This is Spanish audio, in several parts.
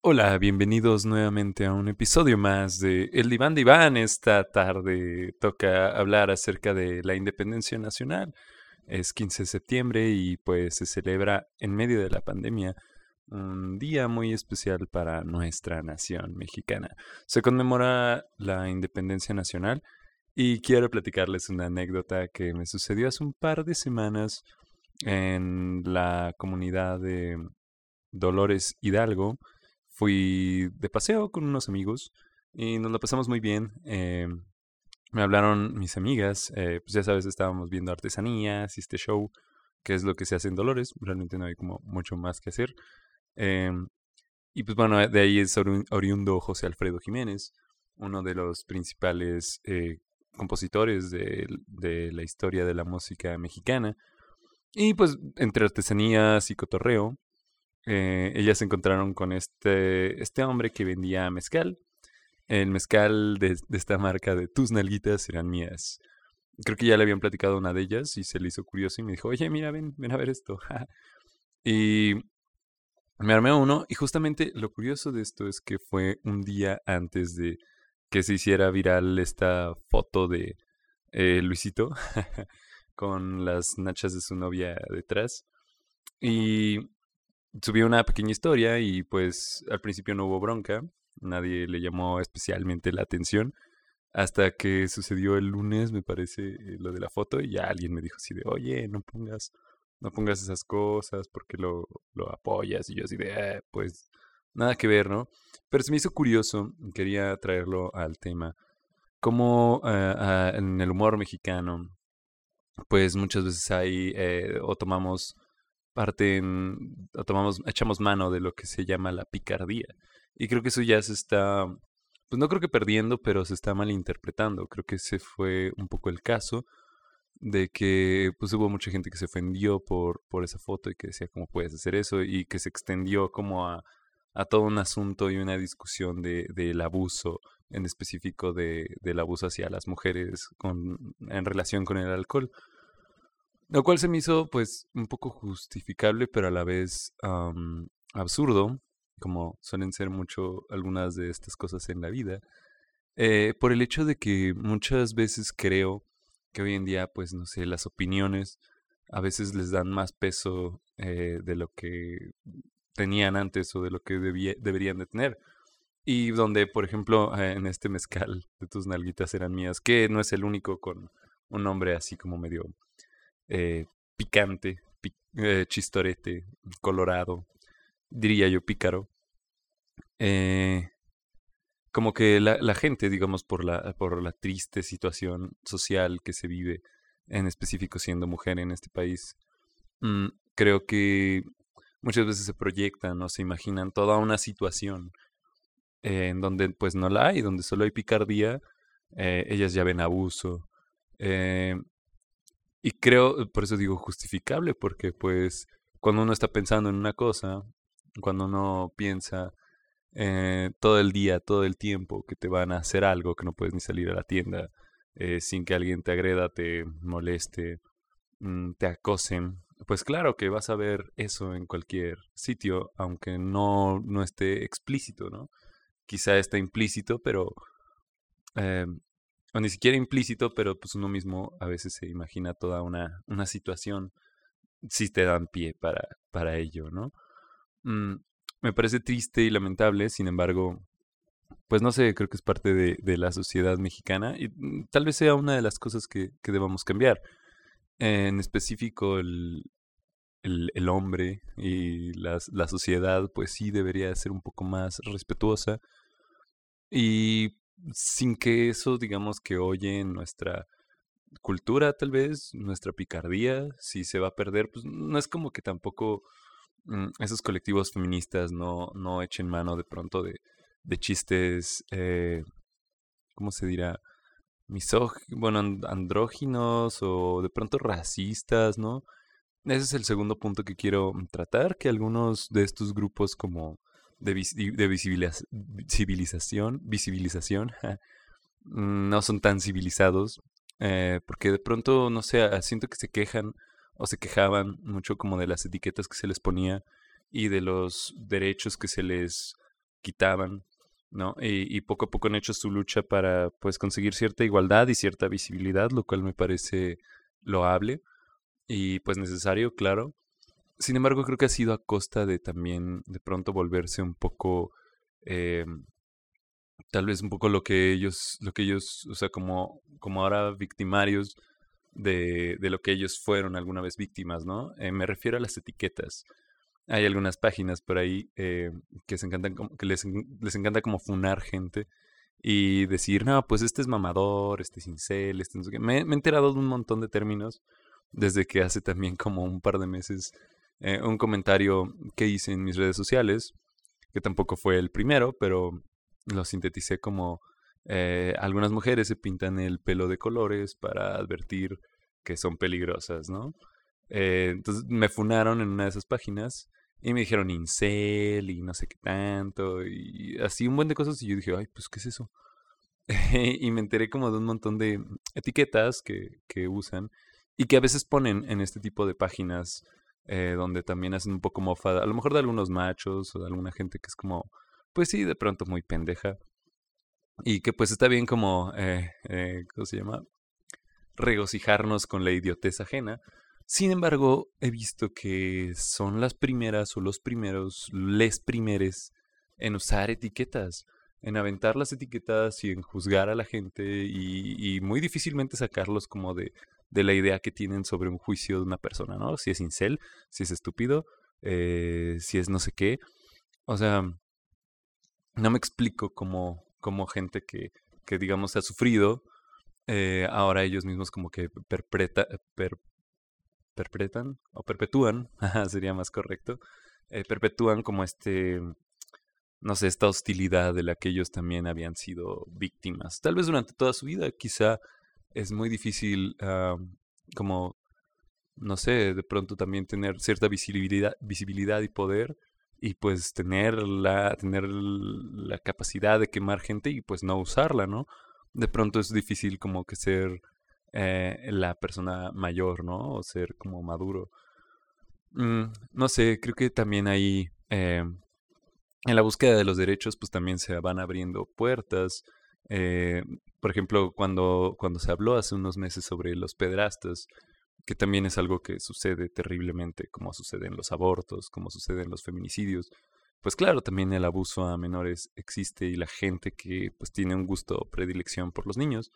Hola, bienvenidos nuevamente a un episodio más de El Diván de Iván. Esta tarde toca hablar acerca de la independencia nacional. Es 15 de septiembre y pues se celebra en medio de la pandemia un día muy especial para nuestra nación mexicana. Se conmemora la independencia nacional y quiero platicarles una anécdota que me sucedió hace un par de semanas en la comunidad de Dolores Hidalgo fui de paseo con unos amigos y nos lo pasamos muy bien. Eh, me hablaron mis amigas, eh, pues ya sabes, estábamos viendo artesanías y este show, que es lo que se hace en Dolores, realmente no hay como mucho más que hacer. Em, y pues bueno, de ahí es oriundo José Alfredo Jiménez, uno de los principales eh, compositores de, la historia de la música mexicana. Y pues entre artesanías y cotorreo, eh, ellas se encontraron con este, este hombre que vendía mezcal. El mezcal de, esta marca de tus nalguitas eran mías. Creo que ya le habían platicado una de ellas y se le hizo curioso y me dijo, oye, mira, ven, ven a ver esto. y me armé uno y justamente lo curioso de esto es que fue un día antes de que se hiciera viral esta foto de eh, Luisito con las nachas de su novia detrás. Y subí una pequeña historia y pues al principio no hubo bronca, nadie le llamó especialmente la atención hasta que sucedió el lunes, me parece, eh, lo de la foto y ya alguien me dijo así de, oye, no pongas, no pongas esas cosas porque lo, lo apoyas y yo así de, ah, pues nada que ver, ¿no? Pero se me hizo curioso, quería traerlo al tema, como ah, ah, en el humor mexicano, pues muchas veces hay eh, o tomamos parte tomamos, echamos mano de lo que se llama la picardía. Y creo que eso ya se está, pues no creo que perdiendo, pero se está malinterpretando. Creo que ese fue un poco el caso de que pues hubo mucha gente que se ofendió por, por esa foto y que decía cómo puedes hacer eso y que se extendió como a, a todo un asunto y una discusión de, del abuso, en específico de, del abuso hacia las mujeres con, en relación con el alcohol. Lo cual se me hizo pues un poco justificable, pero a la vez absurdo, como suelen ser mucho algunas de estas cosas en la vida, eh, por el hecho de que muchas veces creo que hoy en día, pues no sé, las opiniones a veces les dan más peso eh, de lo que tenían antes o de lo que deberían de tener. Y donde, por ejemplo, en este mezcal de tus nalguitas eran mías, que no es el único con un nombre así como medio eh, picante, eh, chistorete, colorado, diría yo pícaro. Eh, como que la, gente, digamos, por la, por la triste situación social que se vive, en específico siendo mujer en este país, mm, creo que muchas veces se proyectan o se imaginan toda una situación en donde pues no la hay, donde solo hay picardía, ellas ya ven abuso, y creo, por eso digo justificable, porque pues cuando uno está pensando en una cosa, cuando uno piensa eh, todo el día, todo el tiempo que te van a hacer algo, que no puedes ni salir a la tienda eh, sin que alguien te agreda, te moleste, mm, te acosen, pues claro que vas a ver eso en cualquier sitio, aunque no, no esté explícito, ¿no? Quizá está implícito, pero eh, o ni siquiera implícito, pero pues uno mismo a veces se imagina toda una, una situación si te dan pie para, para ello, ¿no? Mm, me parece triste y lamentable, sin embargo, pues no sé, creo que es parte de, de la sociedad mexicana y mm, tal vez sea una de las cosas que, que debamos cambiar. En específico, el, el, el hombre y la sociedad, pues sí debería ser un poco más respetuosa. Y sin que eso, digamos, que oye en nuestra cultura, tal vez, nuestra picardía, si se va a perder, pues no es como que tampoco mm, esos colectivos feministas no, no echen mano de pronto de, de chistes, eh, ¿cómo se dirá? misóginos, bueno, andróginos o de pronto racistas, ¿no? Ese es el segundo punto que quiero tratar, que algunos de estos grupos como de, civilización, visibilización, no son tan civilizados, eh, porque de pronto, no sé, siento que se quejan o se quejaban mucho como de las etiquetas que se les ponía y de los derechos que se les quitaban, ¿no? Y, poco a poco han hecho su lucha para, pues, conseguir cierta igualdad y cierta visibilidad, lo cual me parece loable y, pues, necesario, claro. Sin embargo, creo que ha sido a costa de también, de pronto, volverse un poco... Eh, tal vez un poco lo que ellos, lo que ellos, o sea, como, como ahora victimarios de, de lo que ellos fueron alguna vez víctimas, ¿no? Eh, me refiero a las etiquetas. Hay algunas páginas por ahí eh, que, se encantan que les, les, encanta como funar gente y decir, no, pues este es mamador, este es incel, este no sé qué. Me, me, he enterado de un montón de términos desde que hace también como un par de meses eh, un comentario que hice en mis redes sociales, que tampoco fue el primero, pero lo sinteticé como eh, algunas mujeres se pintan el pelo de colores para advertir que son peligrosas, ¿no? Eh, entonces me funaron en una de esas páginas y me dijeron incel y no sé qué tanto y así un buen de cosas y yo dije, ay, pues, ¿qué es eso? y me enteré como de un montón de etiquetas que, que usan y que a veces ponen en este tipo de páginas eh, donde también hacen un poco mofada, a lo mejor de algunos machos o de alguna gente que es como pues sí, de pronto muy pendeja. Y que pues está bien como, eh, eh, ¿cómo se llama? Regocijarnos con la idiotez ajena. Sin embargo, he visto que son las primeras o los primeros, les primeres en usar etiquetas, en aventar las etiquetas y en juzgar a la gente y, muy difícilmente sacarlos como de, de, la idea que tienen sobre un juicio de una persona, ¿no? Si es incel, si es estúpido, eh, si es no sé qué. O sea, no me explico cómo, cómo gente que, que, digamos, ha sufrido, eh, ahora ellos mismos como que perpreta, per, perpetran o perpetúan, sería más correcto, eh, perpetúan como este, no sé, esta hostilidad de la que ellos también habían sido víctimas. Tal vez durante toda su vida, quizá es muy difícil como, no sé, de pronto también tener cierta visibilidad, visibilidad y poder y pues tener la, tener la capacidad de quemar gente y pues no usarla, ¿no? De pronto es difícil como que ser eh, la persona mayor, ¿no? O ser como maduro. Mm, no sé, creo que también ahí, eh, en la búsqueda de los derechos, pues también se van abriendo puertas. Eh, por ejemplo, cuando, cuando se habló hace unos meses sobre los pedrastas, que también es algo que sucede terriblemente, como sucede en los abortos, como sucede en los feminicidios. Pues claro, también el abuso a menores existe y la gente que pues tiene un gusto o predilección por los niños.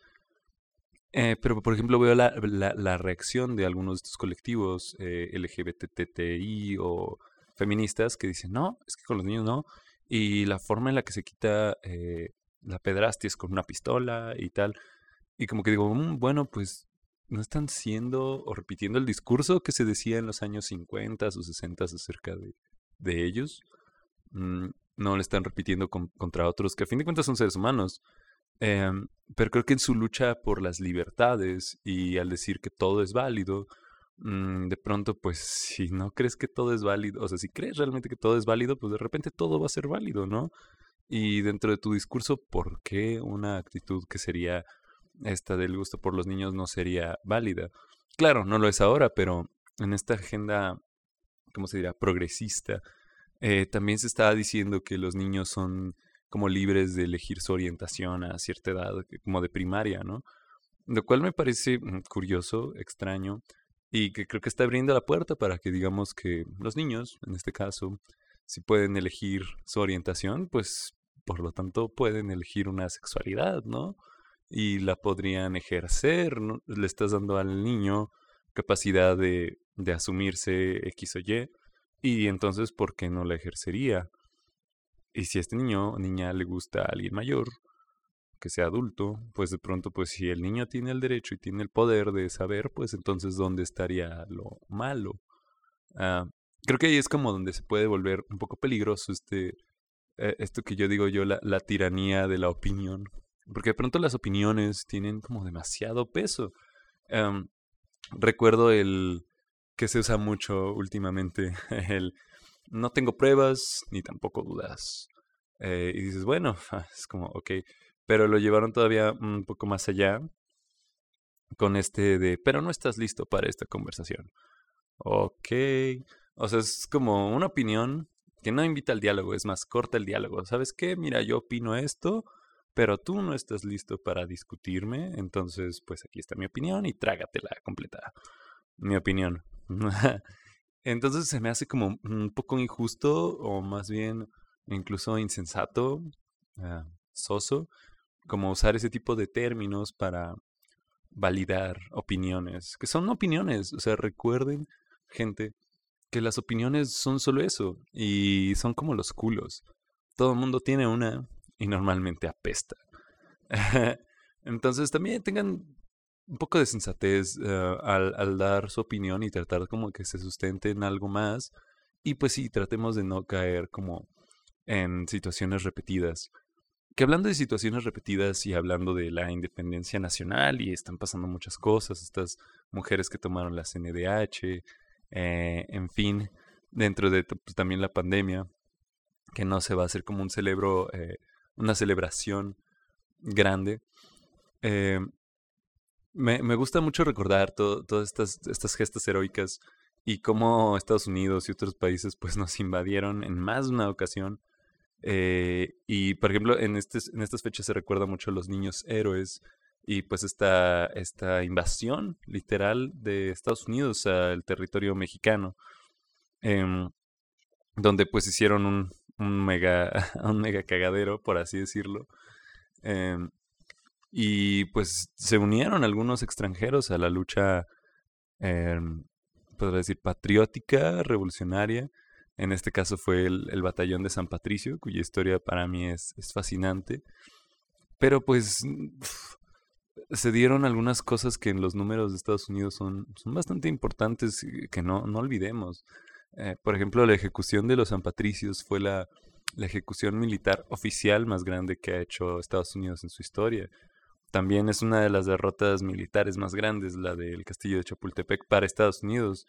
Eh, pero por ejemplo veo la, la, reacción de algunos de estos colectivos eh, LGBTTI o feministas que dicen, no, es que con los niños no. Y la forma en la que se quita eh, la pedrastia es con una pistola y tal. Y como que digo, mm, bueno, pues no están siendo o repitiendo el discurso que se decía en los años 50 o 60 acerca de, de ellos. Mm, no le están repitiendo contra otros que a fin de cuentas son seres humanos. Em, pero creo que en su lucha por las libertades y al decir que todo es válido, mm, de pronto, pues si no crees que todo es válido, o sea, si crees realmente que todo es válido, pues de repente todo va a ser válido, ¿no? Y dentro de tu discurso, ¿por qué una actitud que sería esta del gusto por los niños no sería válida. Claro, no lo es ahora, pero en esta agenda, ¿cómo se dirá?, progresista, eh, también se estaba diciendo que los niños son como libres de elegir su orientación a cierta edad, como de primaria, ¿no? Lo cual me parece mm, curioso, extraño, y que creo que está abriendo la puerta para que digamos que los niños, en este caso, si pueden elegir su orientación, pues por lo tanto pueden elegir una sexualidad, ¿no? y la podrían ejercer. Le estás dando al niño capacidad de, de asumirse X o Y y entonces, ¿por qué no la ejercería? Y si a este niño o niña le gusta a alguien mayor, que sea adulto, pues de pronto, pues si el niño tiene el derecho y tiene el poder de saber, pues entonces, ¿dónde estaría lo malo? Ah, creo que ahí es como donde se puede volver un poco peligroso este, eh, esto que yo digo yo, la, la tiranía de la opinión, porque de pronto las opiniones tienen como demasiado peso. Em, recuerdo el que se usa mucho últimamente, el no tengo pruebas ni tampoco dudas. Eh, y dices, bueno, es como, ok, pero lo llevaron todavía un poco más allá con este de, pero no estás listo para esta conversación. Ok, o sea, es como una opinión que no invita al diálogo, es más, corta el diálogo. ¿Sabes qué? Mira, yo opino esto, pero tú no estás listo para discutirme, entonces pues aquí está mi opinión y trágatela completa. Mi opinión. entonces se me hace como un poco injusto o más bien incluso insensato, ah, soso, como usar ese tipo de términos para validar opiniones, que son opiniones, o sea, recuerden, gente, que las opiniones son solo eso y son como los culos. Todo el mundo tiene una y normalmente apesta. Entonces también tengan un poco de sensatez eh, al, dar su opinión y tratar como que se sustente en algo más. Y pues sí, tratemos de no caer como en situaciones repetidas. Que hablando de situaciones repetidas y hablando de la independencia nacional y están pasando muchas cosas, estas mujeres que tomaron la CNDH, eh, en fin, dentro de pues, también la pandemia, que no se va a hacer como un celebro, eh, una celebración grande. Eh, me, me, gusta mucho recordar todas estas, estas gestas heroicas y cómo Estados Unidos y otros países pues nos invadieron en más de una ocasión. y por ejemplo, en, este, en estas fechas se recuerda mucho a los niños héroes y pues esta, esta invasión literal de Estados Unidos al territorio mexicano, em, donde pues hicieron un, un, mega, un mega cagadero, por así decirlo. Em, y pues se unieron algunos extranjeros a la lucha, eh, podría decir, patriótica, revolucionaria. En este caso fue el, batallón de San Patricio, cuya historia para mí es, es fascinante. Pero pues se dieron algunas cosas que en los números de Estados Unidos son, bastante importantes que no, no olvidemos. Eh, por ejemplo, la ejecución de los San Patricios fue la, ejecución militar oficial más grande que ha hecho Estados Unidos en su historia. También es una de las derrotas militares más grandes, la del castillo de Chapultepec para Estados Unidos.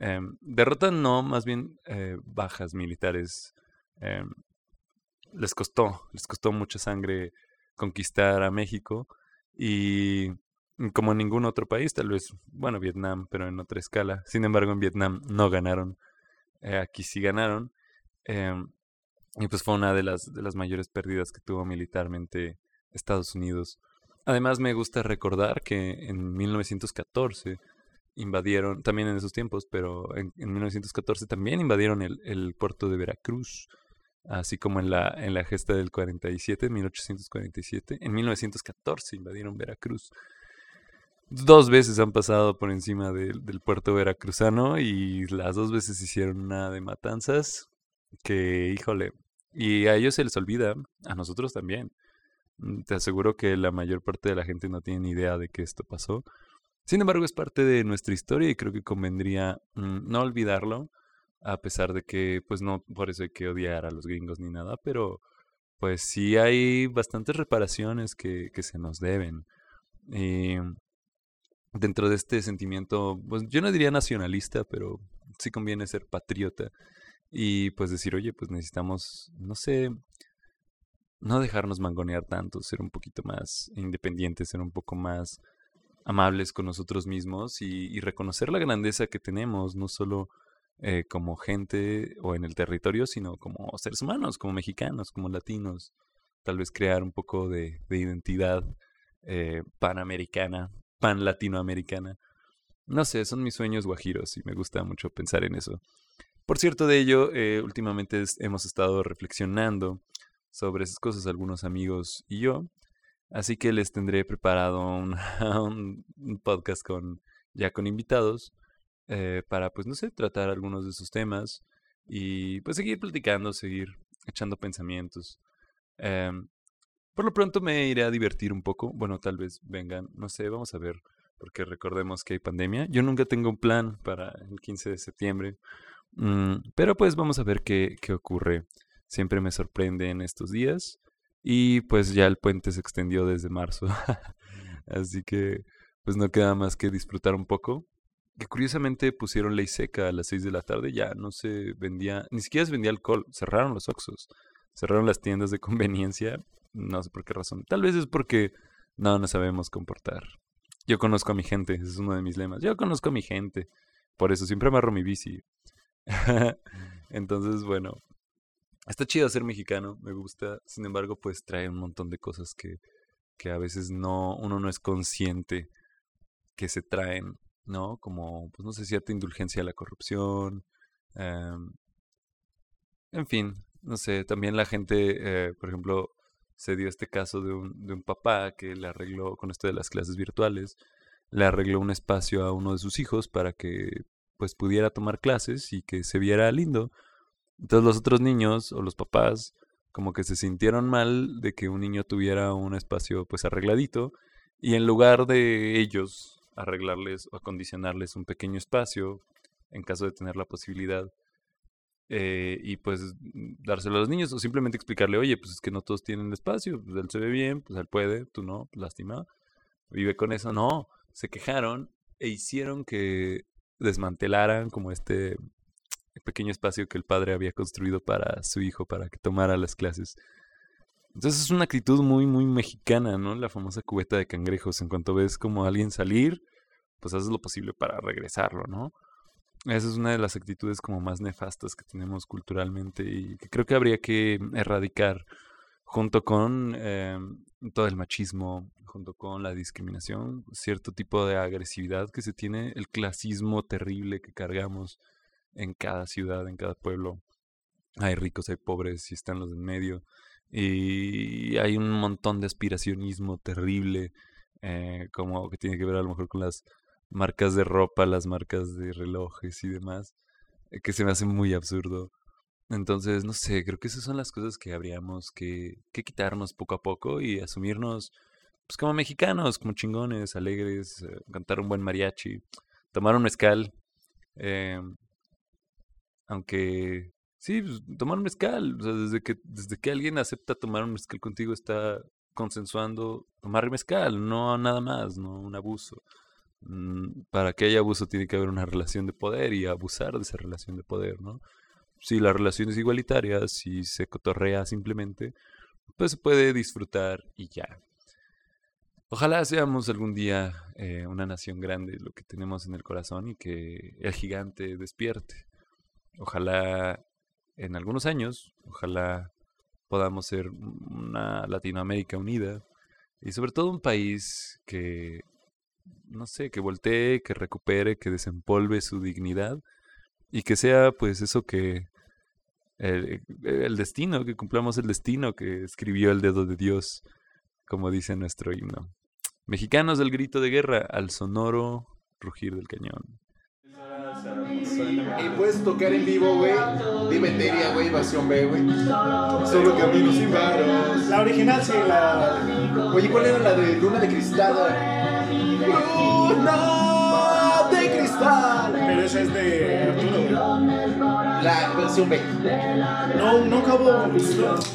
Eh, derrota no, más bien eh, bajas militares. Em, les costó, les costó mucha sangre conquistar a México y como en ningún otro país, tal vez, bueno, Vietnam, pero en otra escala. Sin embargo, en Vietnam no ganaron. Eh, aquí sí ganaron. Em, y pues fue una de las, de las mayores pérdidas que tuvo militarmente Estados Unidos. Además, me gusta recordar que en 1914 invadieron, también en esos tiempos, pero en, en 1914 también invadieron el, el puerto de Veracruz así como en la, en la gesta del 47, 1847. En 1914 invadieron Veracruz. Dos veces han pasado por encima del puerto veracruzano y las dos veces hicieron una de matanzas que, híjole, y a ellos se les olvida, a nosotros también. Mm, te aseguro que la mayor parte de la gente no tiene ni idea de que esto pasó. Sin embargo, es parte de nuestra historia y creo que convendría mm, no olvidarlo a pesar de que pues no por eso hay que odiar a los gringos ni nada, pero pues sí hay bastantes reparaciones que, que se nos deben. Y dentro de este sentimiento, pues yo no diría nacionalista, pero sí conviene ser patriota y pues decir, oye, pues necesitamos, no sé, no dejarnos mangonear tanto, ser un poquito más independientes, ser un poco más amables con nosotros mismos y, y reconocer la grandeza que tenemos, no solo eh, como gente o en el territorio, sino como seres humanos, como mexicanos, como latinos. Tal vez crear un poco de, identidad eh, panamericana, pan latinoamericana. No sé, son mis sueños guajiros y me gusta mucho pensar en eso. Por cierto de ello, eh, últimamente hemos estado reflexionando sobre esas cosas algunos amigos y yo, así que les tendré preparado un, un podcast con ya con invitados eh, para, pues, no sé, tratar algunos de esos temas y pues seguir platicando, seguir echando pensamientos. Em, por lo pronto me iré a divertir un poco. Bueno, tal vez vengan, no sé, vamos a ver, porque recordemos que hay pandemia. Yo nunca tengo un plan para el 15 de septiembre, mm, pero pues vamos a ver qué, qué ocurre. Siempre me sorprende en estos días y pues ya el puente se extendió desde marzo. Así que pues no queda más que disfrutar un poco que curiosamente pusieron ley seca a las 6 de la tarde, ya no se vendía, ni siquiera se vendía alcohol, cerraron los Oxos, cerraron las tiendas de conveniencia, no sé por qué razón, tal vez es porque no nos sabemos comportar. Yo conozco a mi gente, ese es uno de mis lemas, yo conozco a mi gente, por eso siempre amarro mi bici. Entonces, bueno, está chido ser mexicano, me gusta. Sin embargo, pues trae un montón de cosas que, que a veces no, uno no es consciente que se traen, ¿no? Como, pues no sé, cierta indulgencia a la corrupción. em, en fin, no sé, también la gente, eh, por ejemplo, se dio este caso de un, de un papá que le arregló, con esto de las clases virtuales, le arregló un espacio a uno de sus hijos para que pues pudiera tomar clases y que se viera lindo. Entonces los otros niños o los papás como que se sintieron mal de que un niño tuviera un espacio pues arregladito y en lugar de ellos arreglarles o acondicionarles un pequeño espacio en caso de tener la posibilidad eh, y pues mm, dárselo a los niños o simplemente explicarle, oye, pues es que no todos tienen espacio, pues él se ve bien, pues él puede, tú no, pues, lástima, vive con eso, no, se quejaron e hicieron que desmantelaran como este pequeño espacio que el padre había construido para su hijo, para que tomara las clases. Entonces es una actitud muy, muy mexicana, ¿no? La famosa cubeta de cangrejos. En cuanto ves como a alguien salir, pues haces lo posible para regresarlo, ¿no? Esa es una de las actitudes como más nefastas que tenemos culturalmente y que creo que habría que erradicar junto con eh, todo el machismo, junto con la discriminación, cierto tipo de agresividad que se tiene, el clasismo terrible que cargamos en cada ciudad, en cada pueblo. Hay ricos, hay pobres y están los en medio. Y hay un montón de aspiracionismo terrible, eh, como que tiene que ver a lo mejor con las marcas de ropa, las marcas de relojes y demás, eh, que se me hace muy absurdo. Entonces, no sé, creo que esas son las cosas que habríamos que, que quitarnos poco a poco y asumirnos pues como mexicanos, como chingones, alegres, eh, cantar un buen mariachi, tomar un mezcal, eh, aunque sí, pues, tomar un mezcal, o sea, desde que, desde que alguien acepta tomar un mezcal contigo está consensuando tomar mezcal, no nada más, no un abuso. Mm, Para que haya abuso tiene que haber una relación de poder y abusar de esa relación de poder, ¿no? Si la relación es igualitaria, si se cotorrea simplemente, pues se puede disfrutar y ya. Ojalá seamos algún día eh, una nación grande, lo que tenemos en el corazón, y que el gigante despierte. Ojalá en algunos años, ojalá podamos ser una Latinoamérica unida y sobre todo un país que, no sé, que voltee, que recupere, que desempolve su dignidad y que sea pues eso que el, el destino, que cumplamos el destino que escribió el dedo de Dios, como dice nuestro himno. Mexicanos del grito de guerra al sonoro rugir del cañón. Y puedes tocar en vivo, güey. Dime Teria, güey, Invasión B, güey. Solo caminos sin varos. La original sí, la. Oye, ¿cuál era la de Luna de Cristal? Luna de Cristal. Pero esa es de Arturo, güey. La versión B. No, nunca hubo.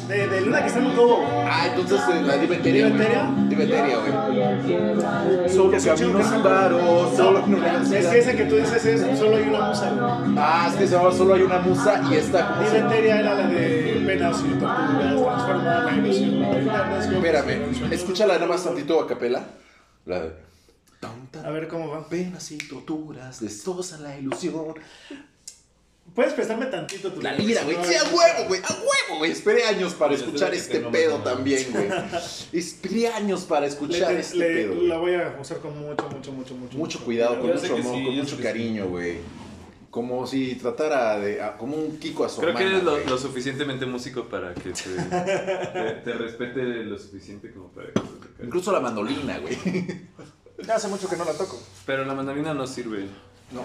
De, de Luna que está nunca hubo. Ah, entonces eh, la Dime Teria. ¿Dime Teria? Dime Teria, güey. Solo caminos sin varos. Solo No, es que esa que tú dices es solo hay una musa. güey. Ah, es que se llama Solo hay una musa y esta. ¿cómo se llama? Diventeria era la de penas y torturas, transformar la ilusión. Espérame, escúchala nada más tantito a capela. La de. A ver cómo va. Penas y torturas, destrozan la ilusión. Puedes prestarme tantito tu La lira, güey. Sí, a huevo, güey. A huevo, güey. Esperé años para escuchar este pedo también, güey. Esperé años para escuchar Le- este le- pedo. la voy a usar con mucho, mucho, mucho, mucho. Mucho cuidado, con mucho amor, sí, con mucho cariño, güey. Como si tratara de. a- como un Kiko a su Creo que eres lo, suficientemente músico para que te, te, te respete lo suficiente como para que te toque. Incluso la mandolina, güey. Ya hace mucho que no la toco. Pero la mandolina no sirve. No.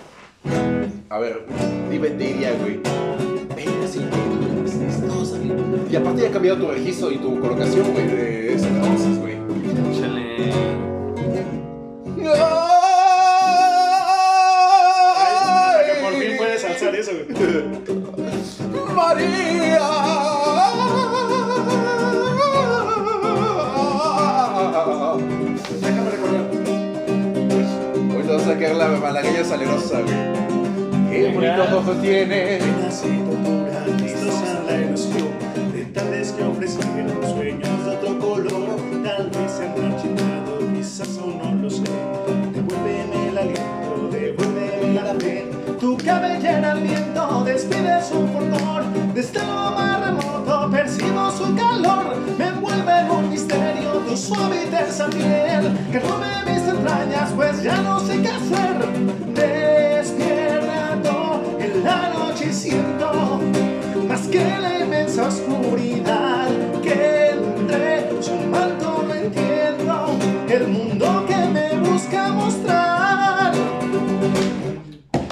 A ver, dime Teria, güey. Penas y torturas, destrozan. Y aparte ya ha cambiado tu registro y tu colocación, güey, de ese entonces, güey. Chale. Que por fin puedes alzar eso, güey. María. la malagueña salerosa, güey. Qué bonitos ojos tiene. la ilusión de tal vez que ofrecieron sueños de otro color. Tal vez se han quizás aún no lo sé. Devuélveme el aliento, devuélveme la fe. Tu cabellera al viento despide su fulgor. Desde este lo más remoto percibo su calor. Me envuelve en un misterio suave y piel que come mis entrañas, pues ya no sé qué hacer. Despierto en la noche y siento más que la inmensa oscuridad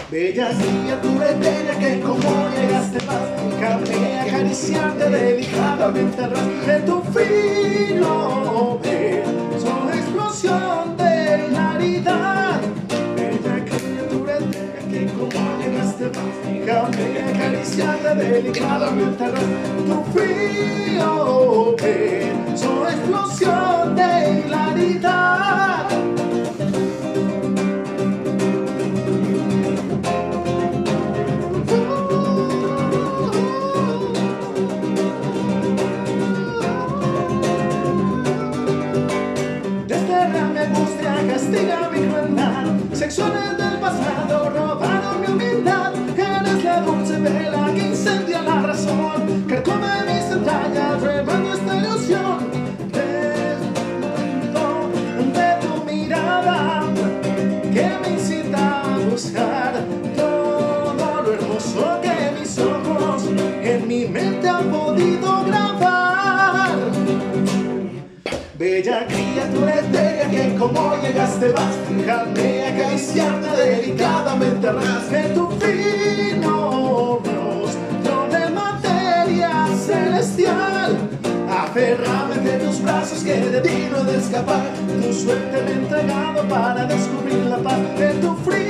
Bella criatura etérea que como llegaste más. Déjame acariciarte delicadamente al ras de tu fino beso explosión de claridad. Bella criatura etérea que como llegaste más. Déjame acariciarte delicadamente al ras de tu fino Bella criatura etérea que como llegaste vas Déjame acariciarte delicadamente ras de tu fino rostro de materia celestial. Aferrame entre tus brazos que de ti no de escapar Tu suerte me entregado para descubrir la paz de tu frío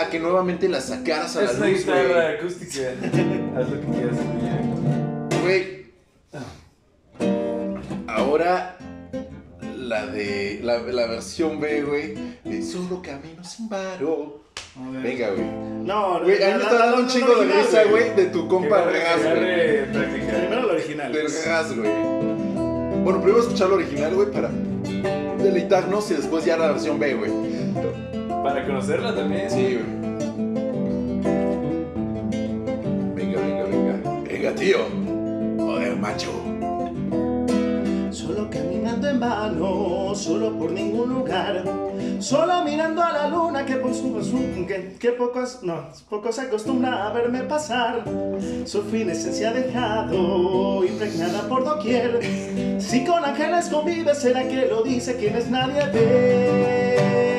a que nuevamente la sacaras a la Es una luz, guitarra güey. acústica. Haz lo que quieras. Güey. Ahora la de la, la versión B, güey, de solo camino sin varo. Venga, güey. No, Güey, a mí me está dando un chingo de risa, güey, de tu compa Ras, güey. Primero el original. Del Ras, güey. Bueno, primero escuchar lo original, güey, para deleitarnos y después ya la versión B, güey. Para conocerla también. Sí, güey. Venga, venga, venga. Venga, tío. Joder, macho. Solo caminando en vano, solo por ningún lugar. Solo mirando a la luna que por su que, que pocos, no, poco se acostumbra a verme pasar. Su fin esencia ha dejado impregnada por doquier. Si con ángeles convive, será que lo dice quienes nadie ve.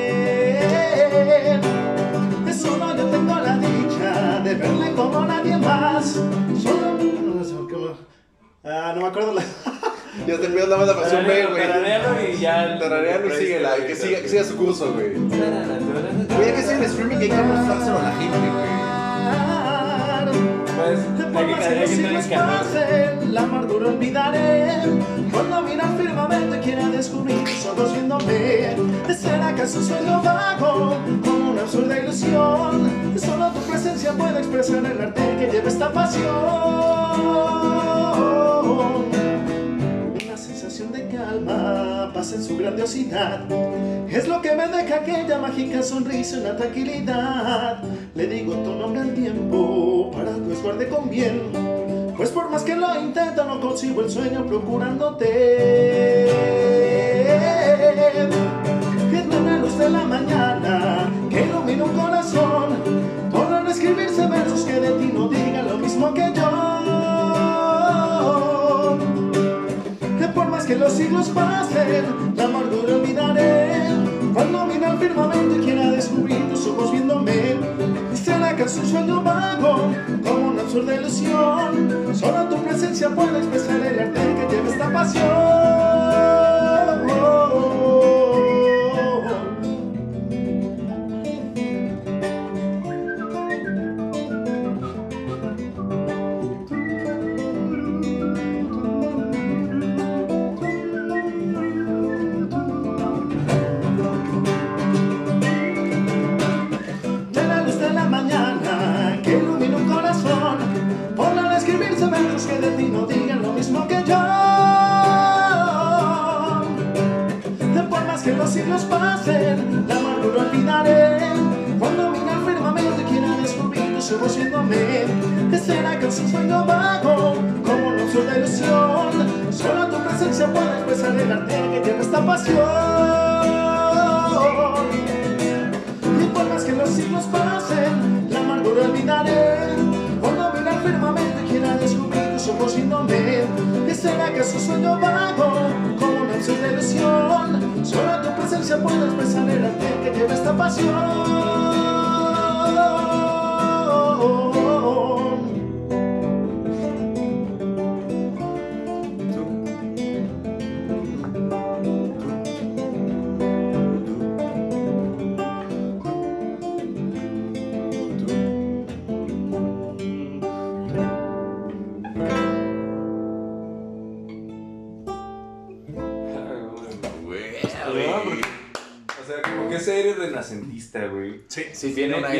De solo yo tengo la dicha de verle como nadie más. Solo. no sé cómo- Ah, no me acuerdo la. Ya te pido la versión B, güey. Tararealo y ya. Tararealo y síguela, y que siga, que siga su curso, güey. Güey, que siga el streaming que hay que mostrárselo a la gente, güey. De la formas que los siglos pasen, la amargura olvidaré. Cuando mira el firmamento y quiera descubrir tus ojos viéndome. ¿De ser acaso un sueño vago? Como una absurda ilusión. Solo tu presencia puede expresar el arte que lleva esta pasión. Pasa en su grandiosidad. Es lo que me deja aquella mágica sonrisa una tranquilidad. Le digo tu nombre al tiempo para que os guarde con bien. Pues por más que lo intento no consigo el sueño procurándote. Es la luz de la mañana que ilumina un corazón. Podrán escribirse versos que de ti no digan lo mismo que yo. Que que los siglos pasen, la amargura olvidaré. Cuando mira al firmamento y quiera descubrir tus ojos viéndome, ¿será acaso un sueño vago? Como una absurda ilusión. Solo tu presencia puede expresar el arte que lleva esta pasión. Lleva esta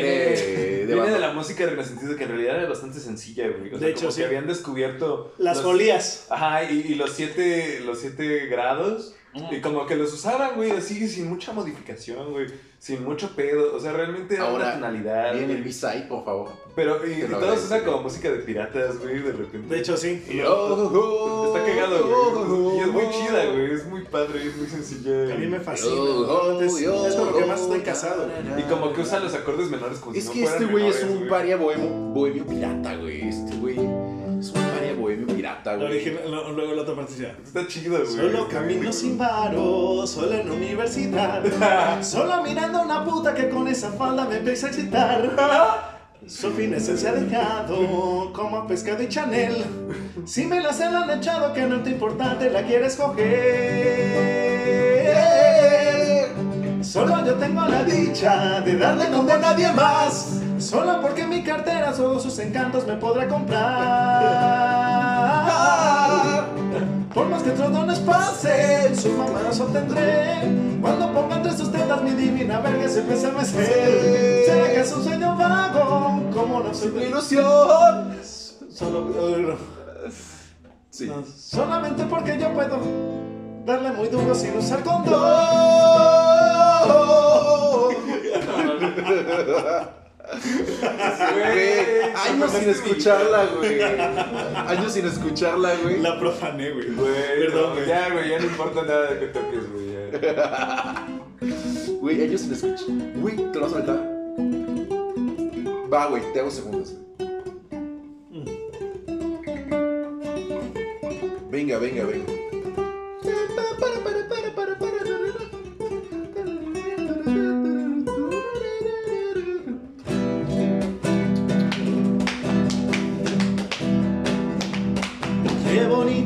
aire de, viene de la música renacentista que en realidad era bastante sencilla, güey. O sea, De hecho, como sí. que habían descubierto Las los- folías. Ajá, y, y los siete, los siete grados. Mm. Y como que los usaban, güey, así, sin mucha modificación, güey. Sin mucho pedo. O sea, realmente era Ahora, una tonalidad. Viene el. B-side, por favor. Pero, y, y todo suena como música de piratas, güey, de repente. De hecho, sí. Y yo- está cagado, güey. Y es muy chida, güey. Es muy padre, es muy sencilla. A mí me fascina. Es, es por lo que más estoy casado. Y como que usa los acordes menores como Es si no que este güey es un paria bohemio, bohemio pirata, güey. Este güey es un paria bohemio pirata, güey. original, lo- luego la otra parte ya. Está chido, güey. Solo camino sin paro, solo en universidad. Solo mirando a una puta que con esa falda me empieza a excitar. Su fin esencia dejado, como pescado y Chanel. Si me la se la han echado, que no te importante la quieres coger. Solo yo tengo la dicha de darle como a nadie más. Solo porque mi cartera todos sus encantos me podrá comprar. Por más que otros dones pasen, sus mamadas obtendré. Cuando ponga entre sus tetas mi divina verga se empieza a mecer. ¿Será que es un sueño vago? Como no soy Mi ilusión. Solo, Sí. no, solamente porque yo puedo darle muy duro sin usar condón. Güey, años sin escucharla, güey. Años sin escucharla, güey. La profané, güey. Güey, Perdón, güey. Ya, güey, ya no importa nada de que toques, güey. ya. Güey, años sin escuchar. Güey, ¿te lo vas a aventar? Va, güey, te hago segundos. Venga, venga, venga.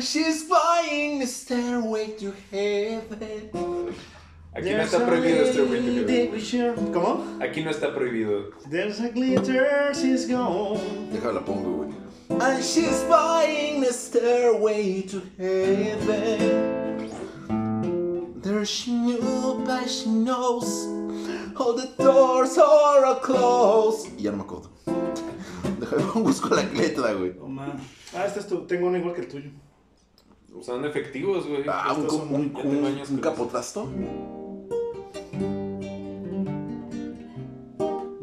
And she's buying a stairway to heaven. Aquí no está prohibido este. ¿Cómo? Aquí no está prohibido. There's a glitter, she's gone. Déjala pongo, güey. And she's buying a stairway to heaven. There she knew, but she knows all the doors are closed. Y ya no me acuerdo. Déjame busco la letra, güey. Oh, man. Ah, este es tu. Tengo uno igual que el tuyo. Son efectivos, güey. Ah, un, Estos un, son- un, un capotrasto.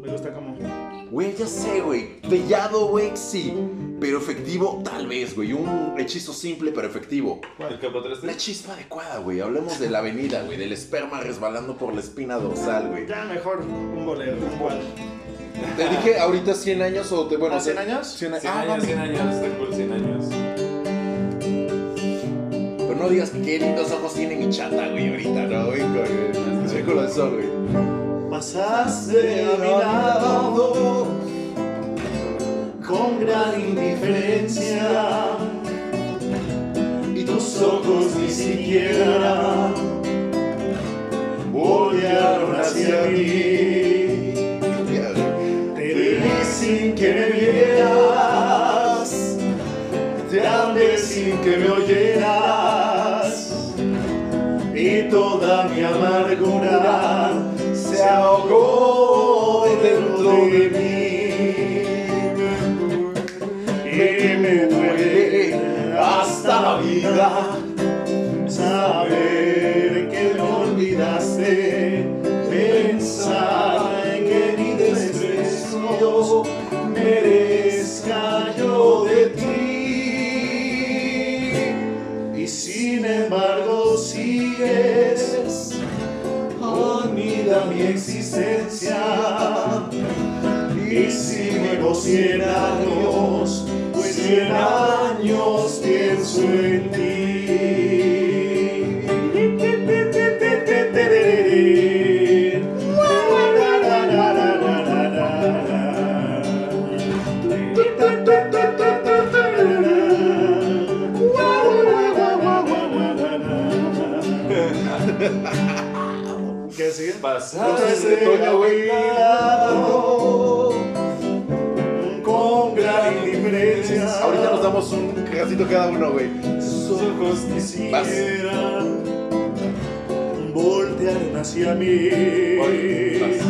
Me gusta como. Güey, ya sé, güey. Bellado, güey, sí. Pero efectivo, tal vez, güey. Un hechizo simple, pero efectivo. ¿El capotraste? La chispa adecuada, güey. Hablemos de la avenida, güey. Del esperma resbalando por la espina dorsal, güey. Ya mejor un bolero, un cual. Te dije ahorita 100 años o te, bueno, ¿Ah, 100 te- años? 100 años. 100 Ah, años, vale. 100 años, está cool, 100 años. No digas qué lindos ojos tiene mi chata, güey, ahorita, ¿no, güey? Con el güey. Pasaste a mi lado con gran indiferencia y tus ojos ni siquiera voltearon hacia mí. Te vi sin que me vieras, te hablé sin que me oyeras, y toda mi amargura se ahogó dentro de mí. Sigue? Pasaste Toño, güey. lado, con gran indiferencia. Ahorita nos damos un casito cada uno, güey. sus ojos quisieran voltear hacia mí. Voy,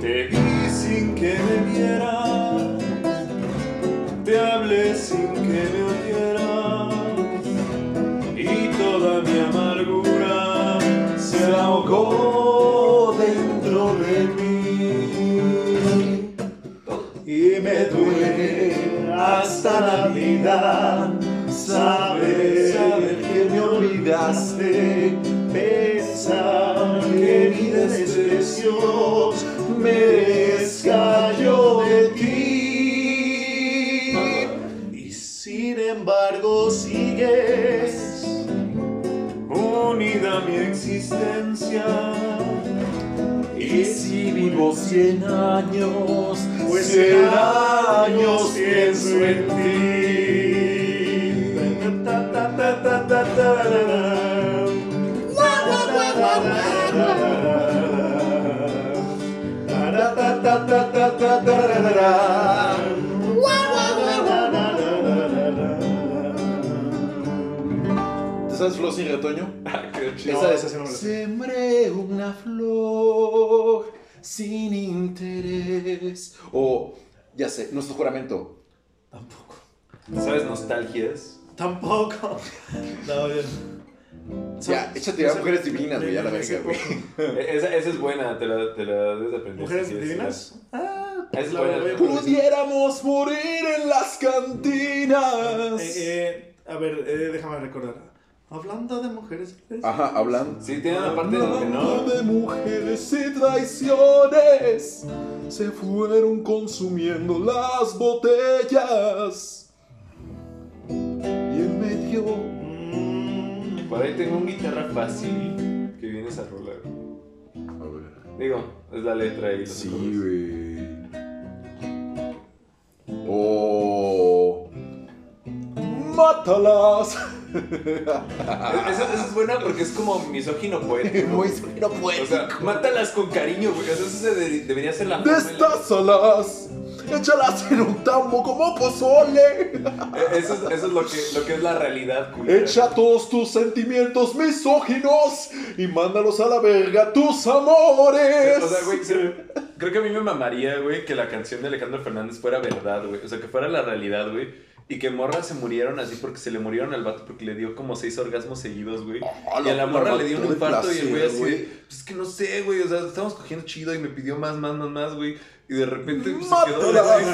Te vi sin que me vieras, te hablé sin que me oyeras, olvidaste, pensar que mi desprecio merezca yo de ti. Y sin embargo sigues unida a mi existencia. Y si vivo cien años, Pues en años pienso en ti. Ta, ta, ta, ta, ta, ta, ta, ra, ra, ra. ¿Te sabes Flor sin retoño? Qué chido. No, esa sí no me la. Sembré una flor sin interés. O, ya sé, nuestro juramento. Tampoco. ¿Sabes nostalgias? Tampoco. No, ya. Ya, échate a mujeres divinas, güey, a la verga, güey. E- Esa, esa es buena, te la, te la debes de aprender. ¿Mujeres Sí, divinas? Ah, Es la buena. Pudiéramos morir en las cantinas. Eh, eh, a ver, eh, déjame recordar. Hablando de mujeres. Ajá, hablando. Sí, tiene una parte la que no. de mujeres y traiciones, se fueron consumiendo las botellas. Y en medio Por ahí tengo un guitarra fácil que viene esa rola. güey. Digo, es la letra y los Sí, acordes. güey. Oh. Mátalas. Esa, esa es buena porque es como misógino poético. Muy no O sea, mátalas con cariño, güey. O sea, eso se de- debería ser la forma en la- Destázalas. Échalas en un tambo como pozole. Eh, Eso es, eso es lo, que, lo que es la realidad, culera. Echa todos tus sentimientos misóginos y mándalos a la verga tus amores. O sea, güey, creo que a mí me mamaría, güey, que la canción de Alejandro Fernández fuera verdad, güey. O sea, que fuera la realidad, güey. Y que morras se murieron así porque se le murieron al vato porque le dio como seis orgasmos seguidos, güey. Ah, y a la morra le dio un infarto y el güey así, güey. pues es que no sé, güey. O sea, estábamos cogiendo chido y me pidió más, más, más, más, güey. Y de repente pues, se quedó güey.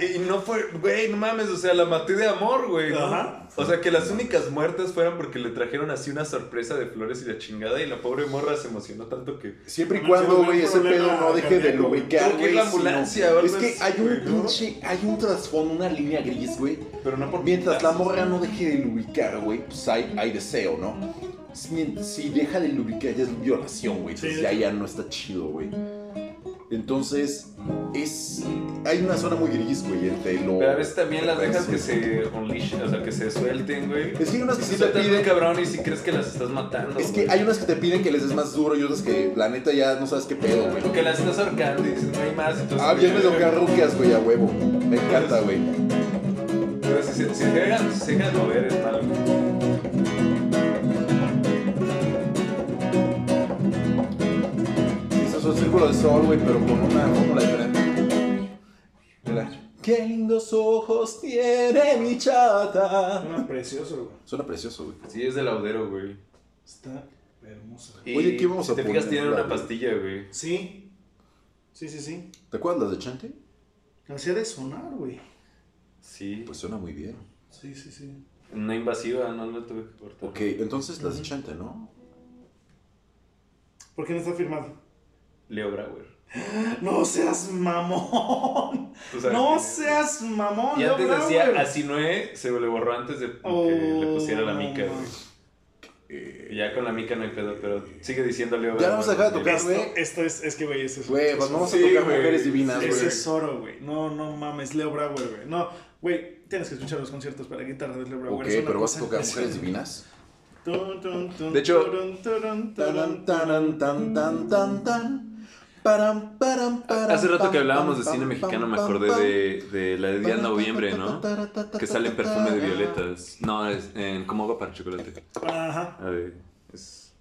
Y, y no fue, güey, no mames, o sea, la maté de amor, güey. ¿no? Ajá. O sea, que las únicas muertas fueran porque le trajeron así una sorpresa de flores y la chingada. Y la pobre morra se emocionó tanto que. Siempre y No, cuando, güey, ese pedo no deje de lubricar, que la sino- ambulancia o algo Es que hay un pinche, hay un trasfondo, una línea gris, güey. Pero no por Mientras la morra no deje de lubricar, güey, pues hay, hay deseo, ¿no? Si deja de lubricar ya es violación, güey. Entonces de ya, ya no está chido, güey. Entonces, es. Hay una zona muy gris, güey, entre lo. Pero a veces también las dejas que se unleash, o sea, que se suelten, güey. Es que hay unas que sí te piden. cabrón y si crees que las estás matando. Es que güey. hay unas que te piden que les des más duro y otras que la neta ya no sabes qué pedo, güey. O que las estás ahorcando y dices, no hay más. Entonces, Ah, bien me lo carruqueas, güey, a huevo. Me encanta, güey. Pero si, se- si se dejan, si se dejan mover es malo. Eso es un círculo de sol, güey, pero con una fórmula diferente. Mira. Qué lindos ojos tiene mi chata. Suena precioso, güey. Suena precioso, güey. Sí, es de laudero, güey. Está hermoso. Y Oye, ¿qué vamos si a te fijas, poner, tienen una güey? pastilla, güey. Sí. Sí, sí, sí. ¿Te acuerdas las de Chante? Hacía de sonar, güey. Sí. Pues suena muy bien. Sí, sí, sí. Una invasiva, no la tuve que cortar. Ok, entonces las de Chante, ¿no? ¿Por qué no está firmado? Leo Brauer. No seas mamón. No es. seas mamón. Y Leo antes Brauer. decía así Noé, se le borró antes de que Oh, le pusiera la no, mica, no. güey. Y ya con la mica no hay pedo, pero sigue diciendo Leo Ya vamos a dejar de tocar, Esto, güey. esto es, es que, güey, eso es. Güey, pues vamos a tocar mujeres divinas, Ese güey. es oro, güey. No, no mames, Leo Brauer, güey. No, güey, tienes que escuchar los conciertos para guitarra de Leo Brauer. Ok, Es pero vas a tocar mujeres divinas. De hecho- Param, param, param, Hace rato que hablábamos de cine mexicano, me acordé de la de Día de Noviembre, ¿no? Que sale en perfume de violetas. No, es en Como agua para chocolate. Ajá. A ver, es...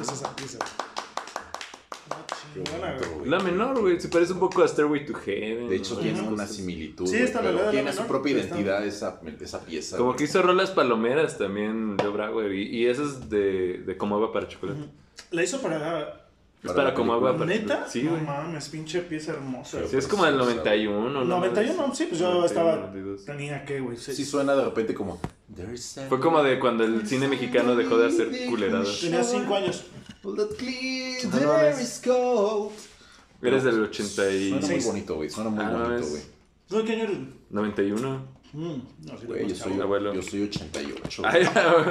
esa pieza. Chingona, güey. La menor, güey, se parece un poco a Stairway to Heaven. De hecho, ¿no? tiene una similitud. Sí, está la Tiene menor, su propia identidad esa, esa pieza. Como güey. que hizo rolas palomeras también Joe Brauer y, y esa es de, de como agua para chocolate. La hizo para. Es Para como agua para ¿Neta? Sí, no mames, pinche pieza hermosa. Sí, es como el 91, ¿no? 91, sí, pues yo 91, estaba. 92. Tenía que, güey. sí. Sí suena de repente como... "There's a- Fue como de cuando el cine mexicano dejó de hacer culeradas. Tenía 5 años. No. Eres del 80 y... Suena muy bonito, güey. Suena muy Ah, bonito, güey. ¿Tú de qué año eres? 91. Mm, no, sí, Güey, yo soy. Abuelo. yo soy 88. Ay,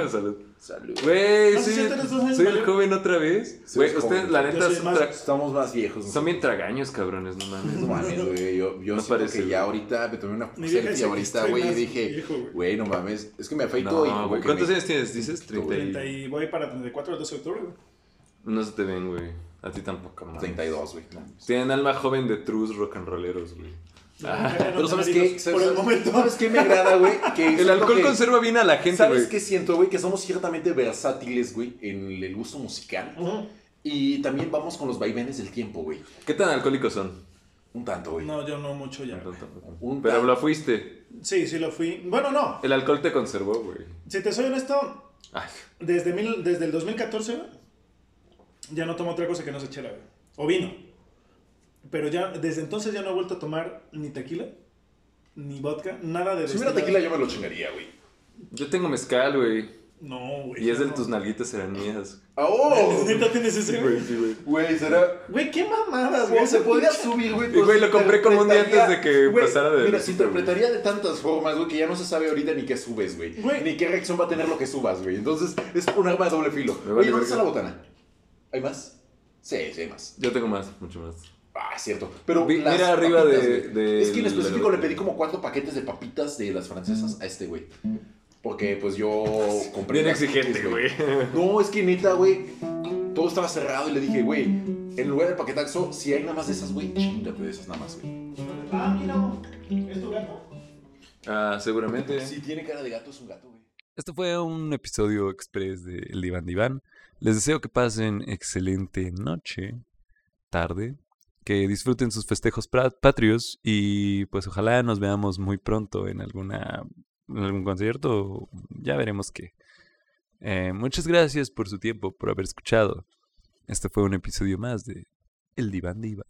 salud. Salud. Güey, No, sí, soy, el joven otra vez. Sí, Güey, es ustedes, la neta, más- tra- Estamos más viejos. son bien tragaños, cabrones, no mames. No mames, güey. Yo, yo No parece, que ya ahorita me tomé una selfie ahorita, güey, y dije, viejo, güey. güey, no mames. Es que me afeito y No, como güey. que ¿Cuántos me- años tienes? Dices 30 y... 30 y voy para 34 el 12 de octubre, güey. No se te ven, güey. A ti tampoco, mames. 32, güey. Tienen alma joven de trus rock and rolleros, güey. Ya no Pero ¿sabes qué? hijos Por el momento. ¿Sabes qué me agrada, güey? Que El alcohol que- conserva bien a la gente, ¿Sabes güey. qué siento, güey? Que somos ciertamente versátiles, güey, en el gusto musical. Y también vamos con los vaivenes del tiempo, güey. ¿Qué tan alcohólicos son? Un tanto, güey. No, yo no mucho ya. Un Pero lo fuiste. Sí, sí lo fui. Bueno, no. El alcohol te conservó, güey. Si te soy honesto, Ay, Desde, mil- desde el 2014, güey, ya no tomo otra cosa que no sea chela, güey. O vino. Pero ya, desde entonces ya no he vuelto a tomar ni tequila, ni vodka, nada de Si hubiera tequila yo me lo chingaría, güey. yo tengo mezcal, güey. No, güey. Y es de no. tus nalguitas serán mías. ¡Ah, ¡Oh! ¿Neta tienes ese, güey? sí, güey. Güey, será... Güey, qué mamadas, Güey, güey. se pinche- subir, güey. Y, pero güey, lo compré como un día antes de que Güey, pasara de- Mira, se interpretaría de tantas formas, güey, que ya no se sabe ahorita ni qué subes, güey. Güey. Ni qué reacción va a tener lo que subas, güey. Entonces, es un arma de doble filo. Vale Oye, ¿dónde está la botana? ¿Hay más? Sí, sí hay más. Yo tengo más, mucho más. Ah, es cierto. Pero Vi- las mira arriba papitas, de- Es que en específico le pedí como cuatro paquetes de papitas de las francesas a este güey. Porque, pues, yo compré... Bien exigente, güey. No, es que neta, güey, todo estaba cerrado y le dije, güey, en lugar del paquetaxo, si hay nada más de esas, güey, chingate de esas nada más, güey. Ah, mira, ¿es tu gato? Ah, seguramente. Si tiene cara de gato, es un gato, güey. Este fue un episodio express de El Diván Diván. Les deseo que pasen excelente noche, tarde, que disfruten sus festejos patrios y pues ojalá nos veamos muy pronto en alguna en algún concierto, ya veremos qué. Eh, muchas gracias por su tiempo, por haber escuchado. Este fue un episodio más de El Diván Diván.